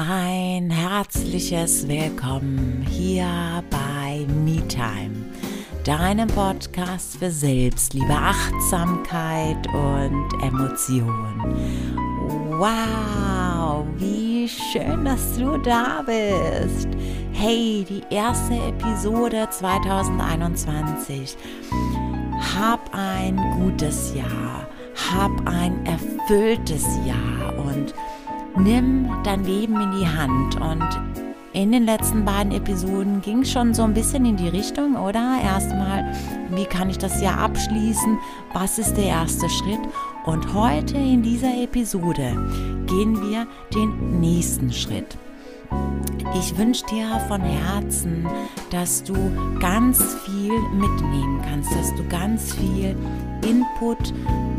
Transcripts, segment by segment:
Ein herzliches Willkommen hier bei MeTime, deinem Podcast für Selbstliebe, Achtsamkeit und Emotion. Wow, wie schön, dass du da bist. Hey, die erste Episode 2021. Hab ein gutes Jahr, hab ein erfülltes Jahr und nimm dein Leben in die Hand. Und in den letzten beiden Episoden ging es schon so ein bisschen in die Richtung, oder? Erstmal, wie kann ich das Jahr abschließen? Was ist der erste Schritt? Und heute in dieser Episode gehen wir den nächsten Schritt. Ich wünsche dir von Herzen, dass du ganz viel mitnehmen kannst, dass du ganz viel Input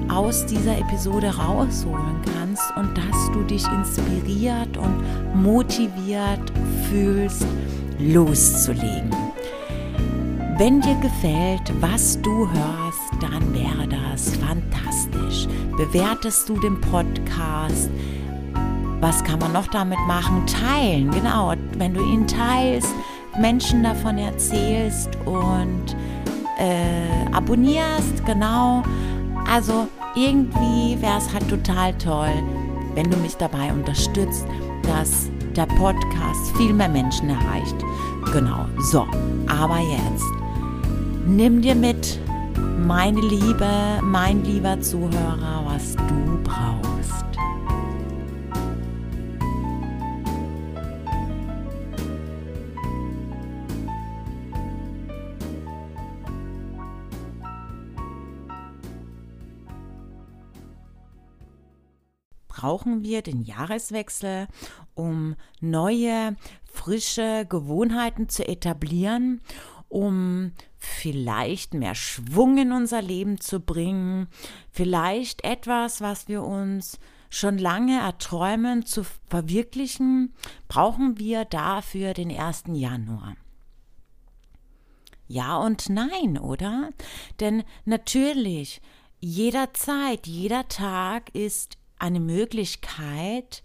aus dieser Episode rausholen kannst und dass du dich inspiriert und motiviert fühlst, loszulegen. Wenn dir gefällt, was du hörst, dann wäre das fantastisch. Bewertest du den Podcast? Was kann man noch damit machen? Teilen, genau. Wenn du ihn teilst, Menschen davon erzählst und äh, abonnierst, genau. Also irgendwie wäre es halt total toll, wenn du mich dabei unterstützt, dass der Podcast viel mehr Menschen erreicht. Genau, so, aber jetzt nimm dir mit, meine Liebe, mein lieber Zuhörer, was du brauchst. Brauchen wir den Jahreswechsel, um neue, frische Gewohnheiten zu etablieren, um vielleicht mehr Schwung in unser Leben zu bringen, vielleicht etwas, was wir uns schon lange erträumen, zu verwirklichen, brauchen wir dafür den 1. Januar. Ja und nein, oder? Denn natürlich, jederzeit, jeder Tag ist eine Möglichkeit,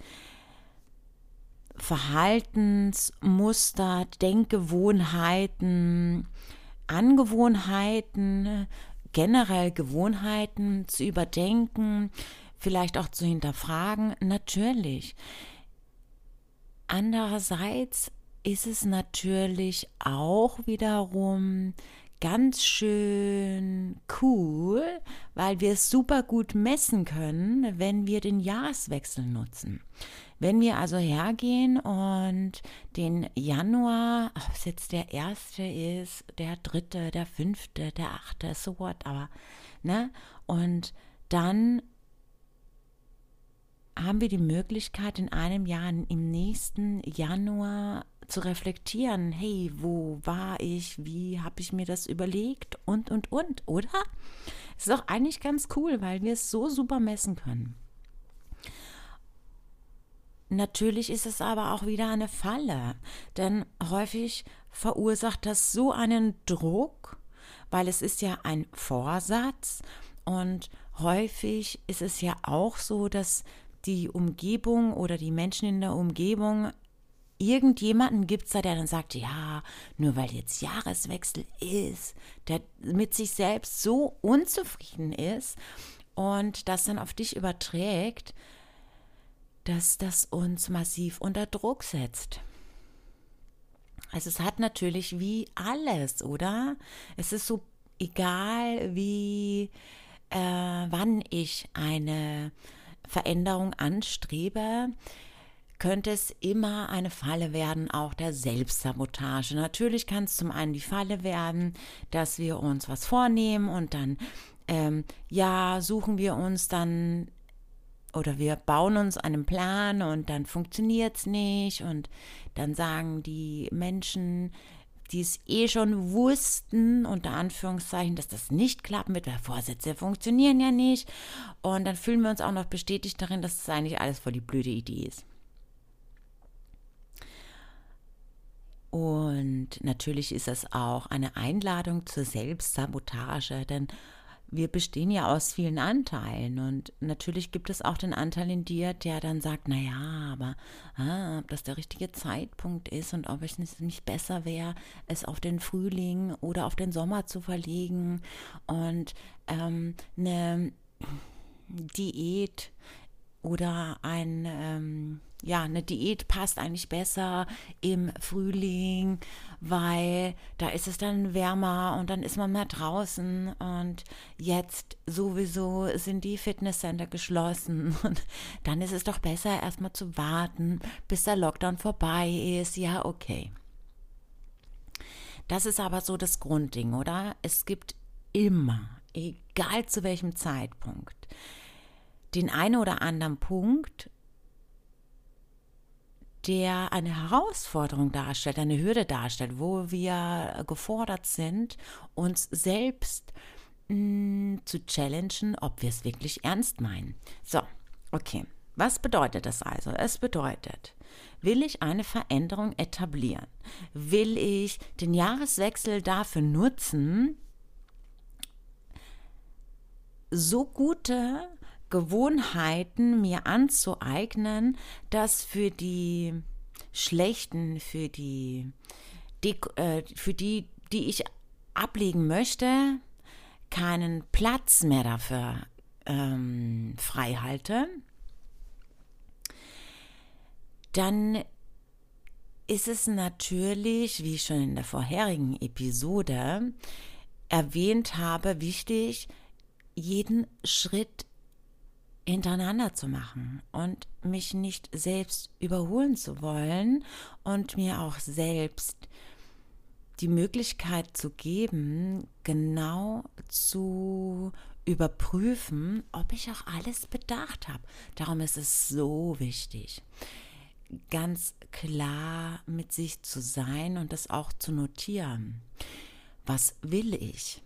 Verhaltensmuster, Denkgewohnheiten, Angewohnheiten, generell Gewohnheiten zu überdenken, vielleicht auch zu hinterfragen, natürlich. Andererseits ist es natürlich auch wiederum ganz schön cool, weil wir es super gut messen können, wenn wir den Jahreswechsel nutzen. Wenn wir also hergehen und den Januar, ob es jetzt der erste ist, der dritte, der fünfte, der achte, so what, aber, ne, und dann haben wir die Möglichkeit, in einem Jahr, im nächsten Januar zu reflektieren, hey, wo war ich, wie habe ich mir das überlegt und, und, und, oder? Es ist doch eigentlich ganz cool, weil wir es so super messen können. Natürlich ist es aber auch wieder eine Falle, denn häufig verursacht das so einen Druck, weil es ist ja ein Vorsatz und häufig ist es ja auch so, dass die Umgebung oder die Menschen in der Umgebung irgendjemanden gibt es da, der dann sagt, ja, nur weil jetzt Jahreswechsel ist, der mit sich selbst so unzufrieden ist und das dann auf dich überträgt, dass das uns massiv unter Druck setzt. Also es hat natürlich wie alles, oder? Es ist so egal, wie äh, wann ich eine Veränderung anstrebe könnte es immer eine Falle werden, auch der Selbstsabotage. Natürlich kann es zum einen die Falle werden, dass wir uns was vornehmen und dann, ähm, ja, suchen wir uns dann oder wir bauen uns einen Plan und dann funktioniert es nicht und dann sagen die Menschen, die es eh schon wussten, unter Anführungszeichen, dass das nicht klappen wird, weil Vorsätze funktionieren ja nicht. Und dann fühlen wir uns auch noch bestätigt darin, dass das eigentlich alles voll die blöde Idee ist. Und natürlich ist es auch eine Einladung zur Selbstsabotage, denn wir bestehen ja aus vielen Anteilen. Und natürlich gibt es auch den Anteil in dir, der dann sagt, naja, aber ah, ob das der richtige Zeitpunkt ist und ob es nicht besser wäre, es auf den Frühling oder auf den Sommer zu verlegen. Und ähm, eine Diät oder ein, ähm, ja, eine Diät passt eigentlich besser im Frühling, weil da ist es dann wärmer und dann ist man mehr draußen und jetzt sowieso sind die Fitnesscenter geschlossen und dann ist es doch besser erstmal zu warten, bis der Lockdown vorbei ist. Ja, okay. Das ist aber so das Grundding, oder? Es gibt immer, egal zu welchem Zeitpunkt, den einen oder anderen Punkt, der eine Herausforderung darstellt, eine Hürde darstellt, wo wir gefordert sind, uns selbst mh, mm, zu challengen, ob wir es wirklich ernst meinen. So, okay. Was bedeutet das also? Es bedeutet, will ich eine Veränderung etablieren? Will ich den Jahreswechsel dafür nutzen, so gute Gewohnheiten mir anzueignen, dass für die schlechten, für die, die äh, für die, die ich ablegen möchte, keinen Platz mehr dafür ähm, frei halte, dann ist es natürlich, wie ich schon in der vorherigen Episode erwähnt habe, wichtig, jeden Schritt hintereinander zu machen und mich nicht selbst überholen zu wollen und mir auch selbst die Möglichkeit zu geben, genau zu überprüfen, ob ich auch alles bedacht habe. Darum ist es so wichtig, ganz klar mit sich zu sein und das auch zu notieren. Was will ich?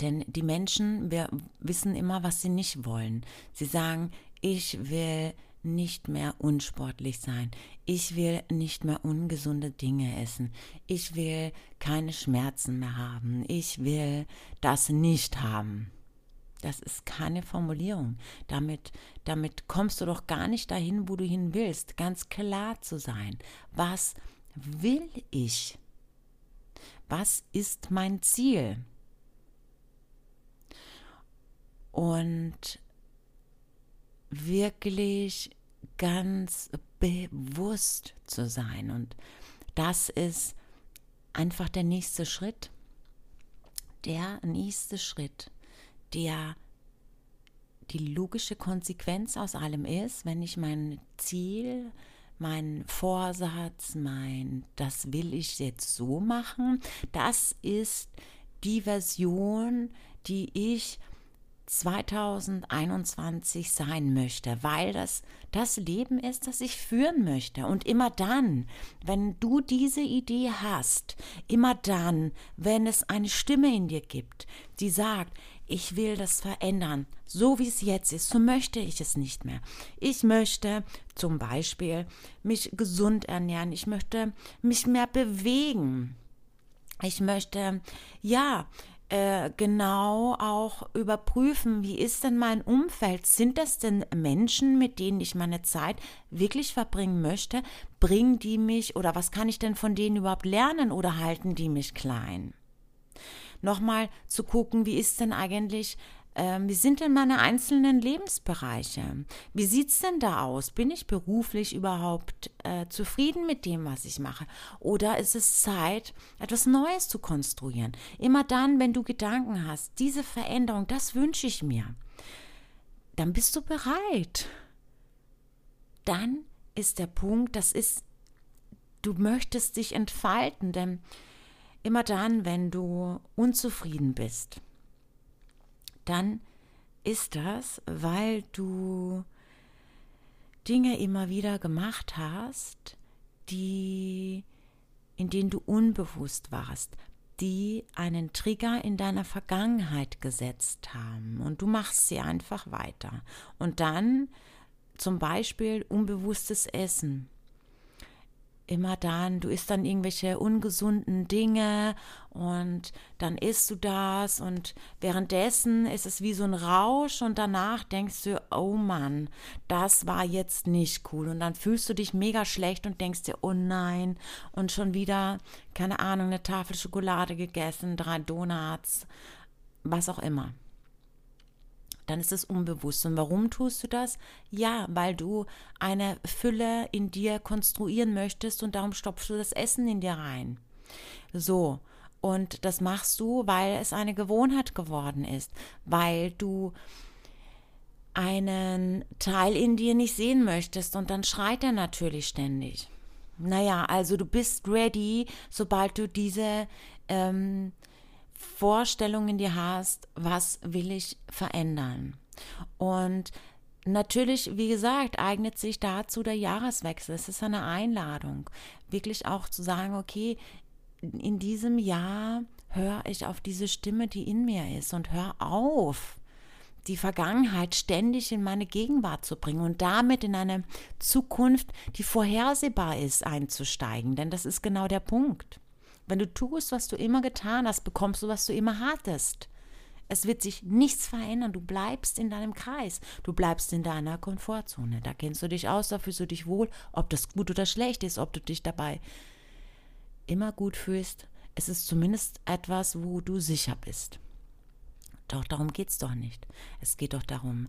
Denn die Menschen, wir wissen immer, was sie nicht wollen. Sie sagen, ich will nicht mehr unsportlich sein. Ich will nicht mehr ungesunde Dinge essen. Ich will keine Schmerzen mehr haben. Ich will das nicht haben. Das ist keine Formulierung. Damit, damit kommst du doch gar nicht dahin, wo du hin willst. Ganz klar zu sein. Was will ich? Was ist mein Ziel? Und wirklich ganz bewusst zu sein. Und das ist einfach der nächste Schritt. Der nächste Schritt, der die logische Konsequenz aus allem ist, wenn ich mein Ziel, mein Vorsatz, mein, das will ich jetzt so machen, das ist die Version, die ich 2021 sein möchte, weil das das Leben ist, das ich führen möchte. Und immer dann, wenn du diese Idee hast, immer dann, wenn es eine Stimme in dir gibt, die sagt, ich will das verändern, so wie es jetzt ist, so möchte ich es nicht mehr. Ich möchte zum Beispiel mich gesund ernähren, ich möchte mich mehr bewegen. Ich möchte, ja, äh, genau auch überprüfen, wie ist denn mein Umfeld? Sind das denn Menschen, mit denen ich meine Zeit wirklich verbringen möchte? Bringen die mich oder was kann ich denn von denen überhaupt lernen oder halten die mich klein? Nochmal zu gucken, wie ist denn eigentlich ähm, wie sind denn meine einzelnen Lebensbereiche? Wie sieht es denn da aus? Bin ich beruflich überhaupt äh, zufrieden mit dem, was ich mache? Oder ist es Zeit, etwas Neues zu konstruieren? Immer dann, wenn du Gedanken hast, diese Veränderung, das wünsche ich mir, dann bist du bereit. Dann ist der Punkt, das ist, du möchtest dich entfalten, denn immer dann, wenn du unzufrieden bist, dann ist das, weil du Dinge immer wieder gemacht hast, die in denen du unbewusst warst, die einen Trigger in deiner Vergangenheit gesetzt haben und du machst sie einfach weiter. Und dann zum Beispiel unbewusstes Essen immer dann, du isst dann irgendwelche ungesunden Dinge und dann isst du das und währenddessen ist es wie so ein Rausch und danach denkst du, oh Mann, das war jetzt nicht cool. Und dann fühlst du dich mega schlecht und denkst dir, oh nein und schon wieder, keine Ahnung, eine Tafel Schokolade gegessen, drei Donuts, was auch immer dann ist es unbewusst. Und warum tust du das? Ja, weil du eine Fülle in dir konstruieren möchtest und darum stopfst du das Essen in dir rein. So. Und das machst du, weil es eine Gewohnheit geworden ist, weil du einen Teil in dir nicht sehen möchtest und dann schreit er natürlich ständig. Naja, also du bist ready, sobald du diese ähm, Vorstellungen dir hast, was will ich verändern. Und natürlich, wie gesagt, eignet sich dazu der Jahreswechsel. Es ist eine Einladung, wirklich auch zu sagen, okay, in diesem Jahr höre ich auf diese Stimme, die in mir ist und hör auf, die Vergangenheit ständig in meine Gegenwart zu bringen und damit in eine Zukunft, die vorhersehbar ist, einzusteigen. Denn das ist genau der Punkt. Wenn du tust, was du immer getan hast, bekommst du, was du immer hattest. Es wird sich nichts verändern. Du bleibst in deinem Kreis. Du bleibst in deiner Komfortzone. Da kennst du dich aus, da fühlst du dich wohl, ob das gut oder schlecht ist, ob du dich dabei immer gut fühlst. Es ist zumindest etwas, wo du sicher bist. Doch darum geht es doch nicht. Es geht doch darum,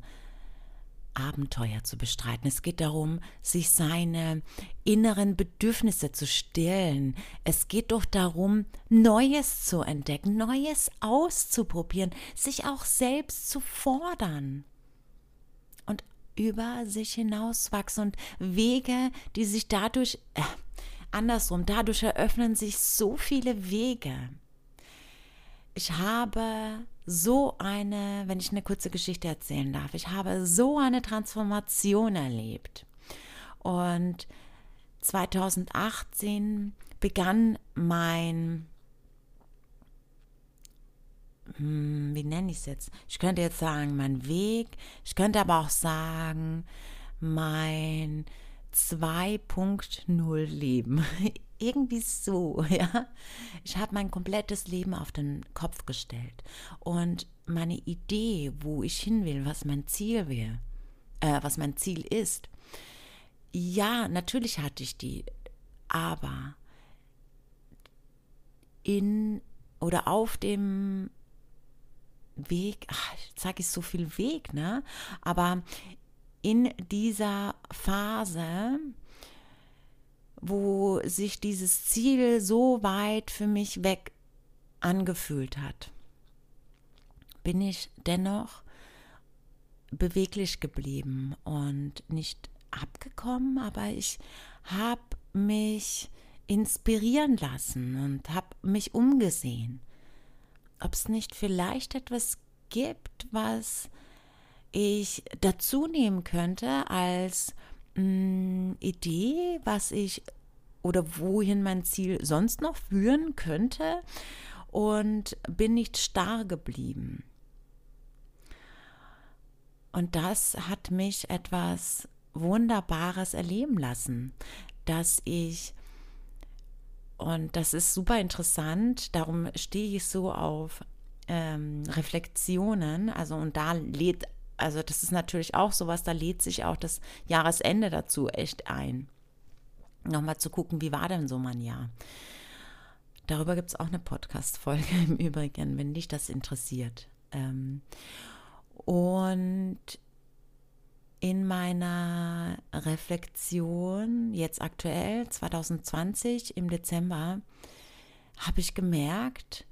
Abenteuer zu bestreiten. Es geht darum, sich seine inneren Bedürfnisse zu stillen. Es geht doch darum, Neues zu entdecken, Neues auszuprobieren, sich auch selbst zu fordern und über sich hinauswachsen und Wege, die sich dadurch, äh, andersrum, dadurch eröffnen sich so viele Wege. Ich habe so eine, wenn ich eine kurze Geschichte erzählen darf, ich habe so eine Transformation erlebt. Und 2018 begann mein, hm, wie nenne ich es jetzt? Ich könnte jetzt sagen, mein Weg, ich könnte aber auch sagen, mein 2.0 Leben. Irgendwie so, ja. Ich habe mein komplettes Leben auf den Kopf gestellt. Und meine Idee, wo ich hin will, was mein Ziel wäre, äh, was mein Ziel ist, ja, natürlich hatte ich die, aber in oder auf dem Weg, ach, jetzt sage ich so viel Weg, ne? Aber in dieser Phase, wo sich dieses Ziel so weit für mich weg angefühlt hat, bin ich dennoch beweglich geblieben und nicht abgekommen, aber ich habe mich inspirieren lassen und habe mich umgesehen, ob es nicht vielleicht etwas gibt, was ich dazu nehmen könnte als mh, mm, Idee, was ich oder wohin mein Ziel sonst noch führen könnte und bin nicht starr geblieben. Und das hat mich etwas Wunderbares erleben lassen, dass ich, und das ist super interessant, darum stehe ich so auf ähm, Reflexionen, also und da lädt also das ist natürlich auch sowas, da lädt sich auch das Jahresende dazu echt ein. Nochmal zu gucken, wie war denn so mein Jahr? Darüber gibt es auch eine Podcast-Folge im Übrigen, wenn dich das interessiert. Ähm, und in meiner Reflexion, jetzt aktuell, 2020 im Dezember, habe ich gemerkt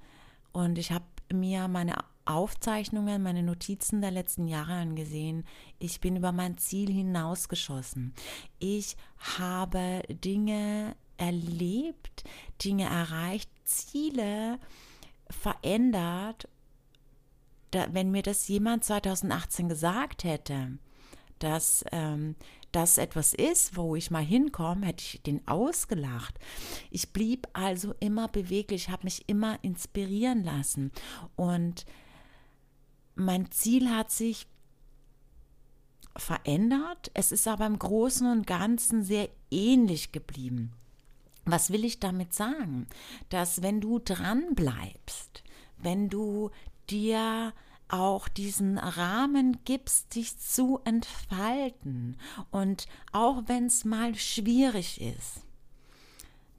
und ich habe mir meine Aufzeichnungen, meine Notizen der letzten Jahre angesehen. Ich bin über mein Ziel hinausgeschossen. Ich habe Dinge erlebt, Dinge erreicht, Ziele verändert. Da, wenn mir das jemand 2018 gesagt hätte, dass ähm, das etwas ist, wo ich mal hinkomme, hätte ich den ausgelacht. Ich blieb also immer beweglich, habe mich immer inspirieren lassen und mein Ziel hat sich verändert, es ist aber im Großen und Ganzen sehr ähnlich geblieben. Was will ich damit sagen? Dass wenn du dran bleibst, wenn du dir auch diesen Rahmen gibst, dich zu entfalten und auch wenn es mal schwierig ist,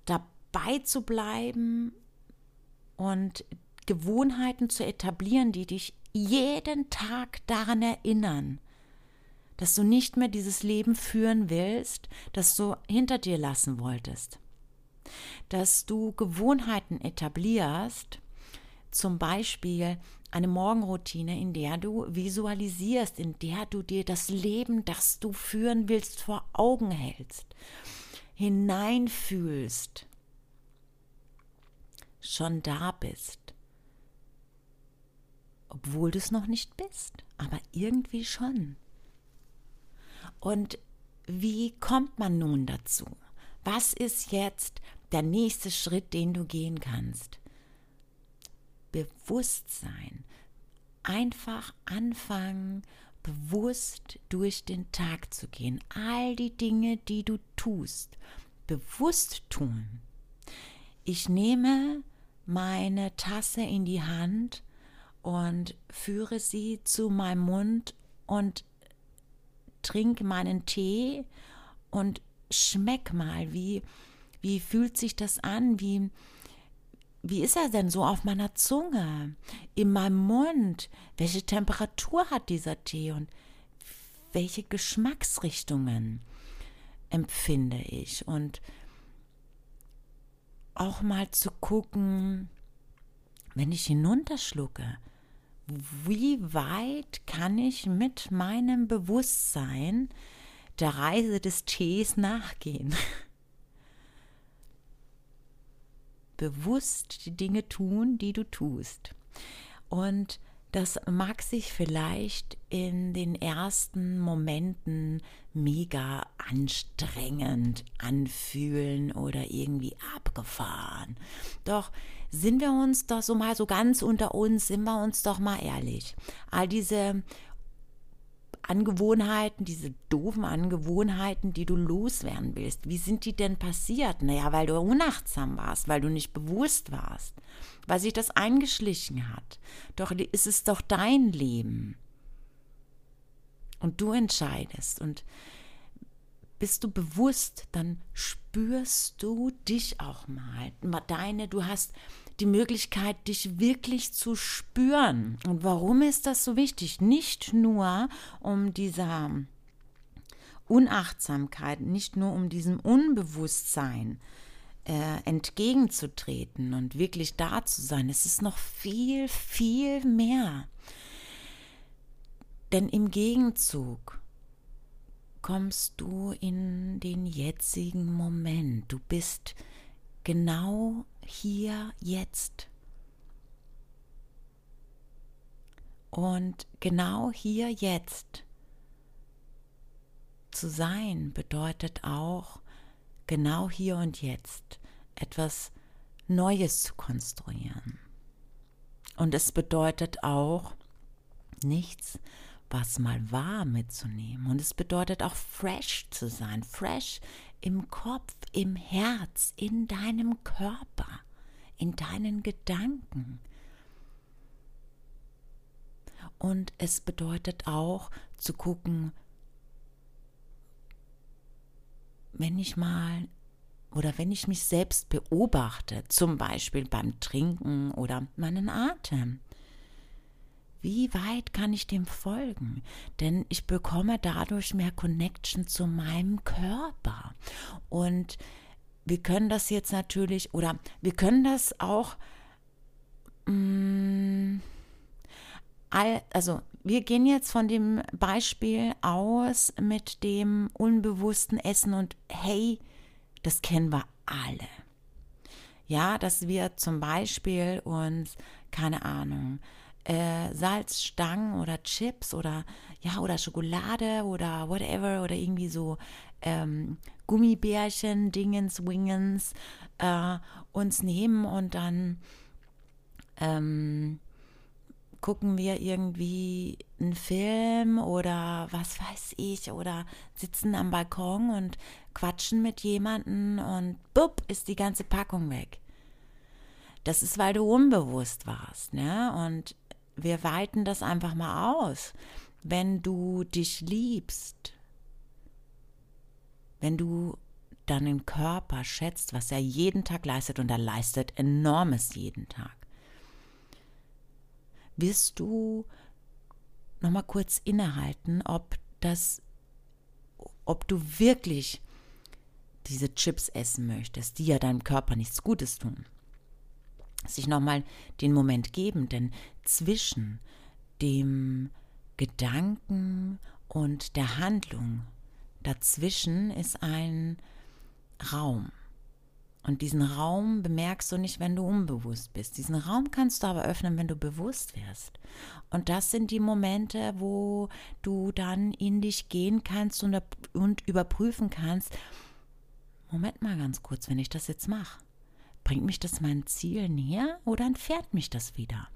dabei zu bleiben und Gewohnheiten zu etablieren, die dich jeden Tag daran erinnern, dass du nicht mehr dieses Leben führen willst, das du hinter dir lassen wolltest. Dass du Gewohnheiten etablierst, zum Beispiel eine Morgenroutine, in der du visualisierst, in der du dir das Leben, das du führen willst, vor Augen hältst, hineinfühlst, schon da bist. Obwohl du es noch nicht bist, aber irgendwie schon. Und wie kommt man nun dazu? Was ist jetzt der nächste Schritt, den du gehen kannst? Bewusstsein. Einfach anfangen, bewusst durch den Tag zu gehen. All die Dinge, die du tust, bewusst tun. Ich nehme meine Tasse in die Hand und führe sie zu meinem Mund und trinke meinen Tee und schmeck mal, wie, wie fühlt sich das an, wie, wie ist er denn so auf meiner Zunge, in meinem Mund? Welche Temperatur hat dieser Tee und welche Geschmacksrichtungen empfinde ich? Und auch mal zu gucken, wenn ich hinunterschlucke, wie weit kann ich mit meinem Bewusstsein der Reise des Tees nachgehen? bewusst die Dinge tun, die du tust. Und das mag sich vielleicht in den ersten Momenten mega anstrengend anfühlen oder irgendwie abgefahren. Doch sind wir uns doch so mal so ganz unter uns, sind wir uns doch mal ehrlich. All diese Angewohnheiten, diese doofen Angewohnheiten, die du loswerden willst, wie sind die denn passiert? Naja, weil du unachtsam warst, weil du nicht bewusst warst, weil sich das eingeschlichen hat. Doch ist es doch dein Leben. Und du entscheidest. Und bist du bewusst, dann spürst du dich auch mal. Deine, du hast die Möglichkeit, dich wirklich zu spüren. Und warum ist das so wichtig? Nicht nur um dieser Unachtsamkeit, nicht nur um diesem Unbewusstsein äh, entgegenzutreten und wirklich da zu sein. Es ist noch viel, viel mehr. Denn im Gegenzug kommst du in den jetzigen Moment. Du bist genau hier jetzt. Und genau hier jetzt zu sein bedeutet auch, genau hier und jetzt etwas Neues zu konstruieren. Und es bedeutet auch, nichts, was mal war, mitzunehmen. Und es bedeutet auch fresh zu sein, fresh im Kopf, im Herz, in deinem Körper, in deinen Gedanken. Und es bedeutet auch zu gucken, wenn ich mal oder wenn ich mich selbst beobachte, zum Beispiel beim Trinken oder meinen Atem, wie weit kann ich dem folgen? Denn ich bekomme dadurch mehr Connection zu meinem Körper. Und wir können das jetzt natürlich, oder wir können das auch, mm, also wir gehen jetzt von dem Beispiel aus mit dem unbewussten Essen und hey, das kennen wir alle. Ja, dass wir zum Beispiel uns, keine Ahnung, äh, Salzstangen oder Chips oder ja oder Schokolade oder whatever oder irgendwie so ähm, Gummibärchen, Dingens, Wingens äh, uns nehmen und dann ähm, gucken wir irgendwie einen Film oder was weiß ich oder sitzen am Balkon und quatschen mit jemandem und bupp ist die ganze Packung weg. Das ist, weil du unbewusst warst, ne? Und wir weiten das einfach mal aus. Wenn du dich liebst, wenn du deinen Körper schätzt, was er jeden Tag leistet, und er leistet enormes jeden Tag, wirst du nochmal kurz innehalten, ob das, ob du wirklich diese Chips essen möchtest, die ja deinem Körper nichts Gutes tun. Sich nochmal den Moment geben, denn zwischen dem Gedanken und der Handlung dazwischen ist ein Raum. Und diesen Raum bemerkst du nicht, wenn du unbewusst bist. Diesen Raum kannst du aber öffnen, wenn du bewusst wirst. Und das sind die Momente, wo du dann in dich gehen kannst und, überprüfen kannst, Moment mal ganz kurz, wenn ich das jetzt mache, bringt mich das mein Ziel näher oder entfernt mich das wieder?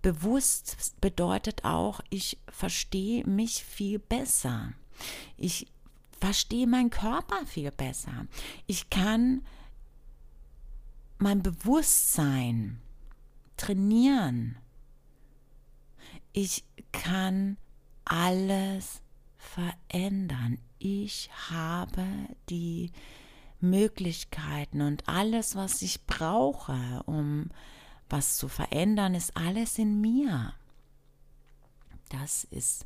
Bewusst bedeutet auch, ich verstehe mich viel besser. Ich verstehe meinen Körper viel besser. Ich kann mein Bewusstsein trainieren. Ich kann alles verändern. Ich habe die Möglichkeiten und alles, was ich brauche, um was zu verändern, ist alles in mir. Das ist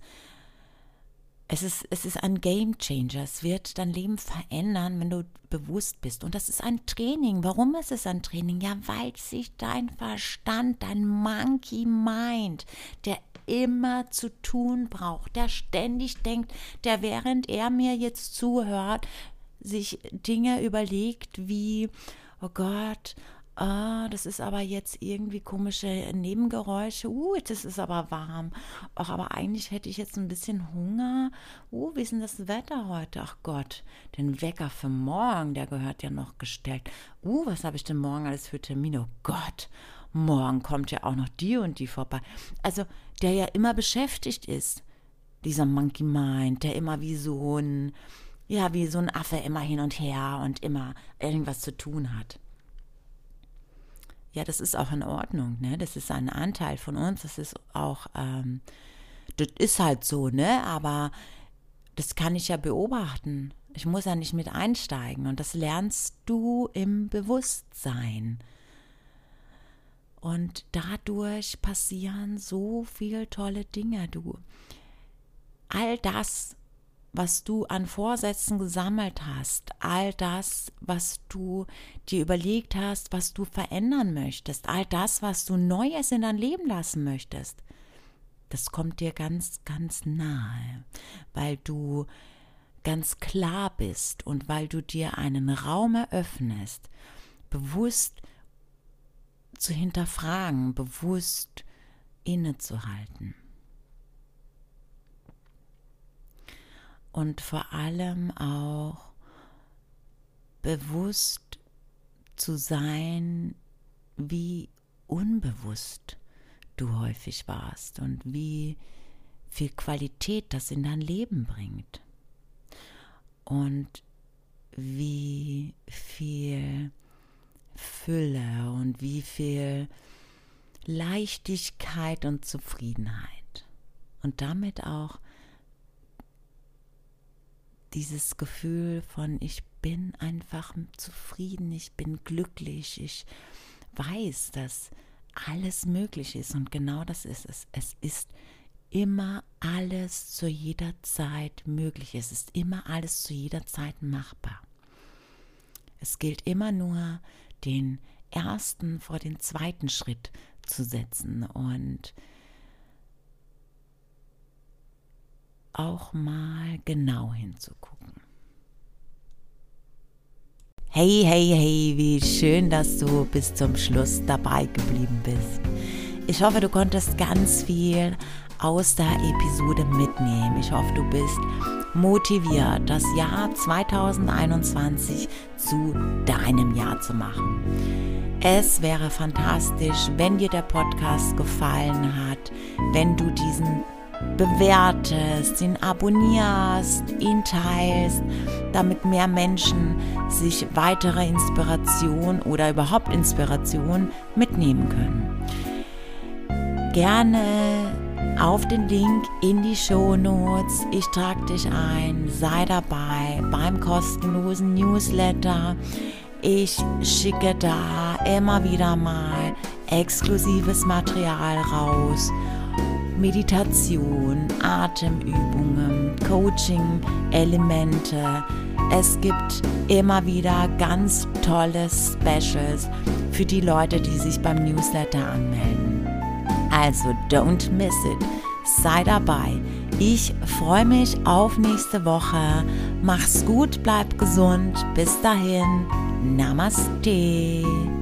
es ist, es ist ein Game Changer. Es wird dein Leben verändern, wenn du bewusst bist. Und das ist ein Training. Warum ist es ein Training? Ja, weil sich dein Verstand, dein Monkey Mind, der immer zu tun braucht, der ständig denkt, der während er mir jetzt zuhört, sich Dinge überlegt wie, oh Gott, ah, das ist aber jetzt irgendwie komische Nebengeräusche, uh, das ist aber warm. Ach, aber eigentlich hätte ich jetzt ein bisschen Hunger. Uh, wie ist denn das Wetter heute? Ach Gott, den Wecker für morgen, der gehört ja noch gestellt. Uh, was habe ich denn morgen alles für Termine? Oh Gott, morgen kommt ja auch noch die und die vorbei. Also, der ja immer beschäftigt ist, dieser Monkey Mind, der immer wie so ein, ja, wie so ein Affe immer hin und her und immer irgendwas zu tun hat ja, das ist auch in Ordnung, ne? Das ist ein Anteil von uns, das ist auch, ähm, das ist halt so, ne? Aber das kann ich ja beobachten. Ich muss ja nicht mit einsteigen und das lernst du im Bewusstsein. Und dadurch passieren so viele tolle Dinge, du. All das, was du an Vorsätzen gesammelt hast, all das, was du dir überlegt hast, was du verändern möchtest, all das, was du Neues in dein Leben lassen möchtest, das kommt dir ganz, ganz nahe, weil du ganz klar bist und weil du dir einen Raum eröffnest, bewusst zu hinterfragen, bewusst innezuhalten. Und vor allem auch bewusst zu sein, wie unbewusst du häufig warst und wie viel Qualität das in dein Leben bringt. Und wie viel Fülle und wie viel Leichtigkeit und Zufriedenheit. Und damit auch dieses Gefühl von ich bin einfach zufrieden, ich bin glücklich, ich weiß, dass alles möglich ist und genau das ist es. Es ist immer alles zu jeder Zeit möglich. Es ist immer alles zu jeder Zeit machbar. Es gilt immer nur, den ersten vor den zweiten Schritt zu setzen und auch mal genau hinzugucken. Hey, hey, hey, wie schön, dass du bis zum Schluss dabei geblieben bist. Ich hoffe, du konntest ganz viel aus der Episode mitnehmen. Ich hoffe, du bist motiviert, das Jahr 2021 zu deinem Jahr zu machen. Es wäre fantastisch, wenn dir der Podcast gefallen hat, wenn du diesen bewertest, ihn abonnierst, ihn teilst, damit mehr Menschen sich weitere Inspiration oder überhaupt Inspiration mitnehmen können. Gerne auf den Link in die Show Notes. Ich trage dich ein, sei dabei beim kostenlosen Newsletter. Ich schicke da immer wieder mal exklusives Material raus Meditation, Atemübungen, Coaching-Elemente. Es gibt immer wieder ganz tolle Specials für die Leute, die sich beim Newsletter anmelden. Also don't miss it. Sei dabei. Ich freue mich auf nächste Woche. Mach's gut, bleib gesund. Bis dahin. Namaste.